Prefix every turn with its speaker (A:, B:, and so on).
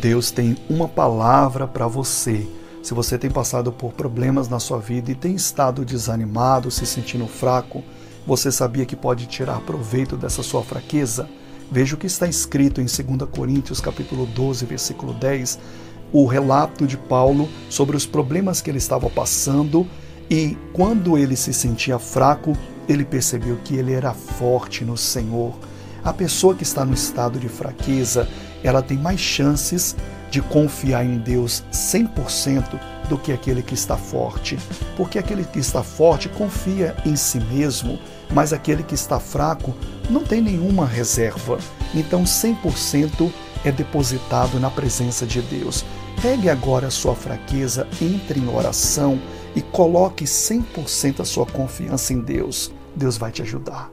A: Deus tem uma palavra para você. Se você tem passado por problemas na sua vida e tem estado desanimado, se sentindo fraco, você sabia que pode tirar proveito dessa sua fraqueza? Veja o que está escrito em 2 Coríntios capítulo 12, versículo 10, o relato de Paulo sobre os problemas que ele estava passando e quando ele se sentia fraco, ele percebeu que ele era forte no Senhor. A pessoa que está no estado de fraqueza, ela tem mais chances de confiar em Deus 100% do que aquele que está forte. Porque aquele que está forte confia em si mesmo, mas aquele que está fraco não tem nenhuma reserva. Então 100% é depositado na presença de Deus. Pegue agora a sua fraqueza, entre em oração e coloque 100% a sua confiança em Deus. Deus vai te ajudar.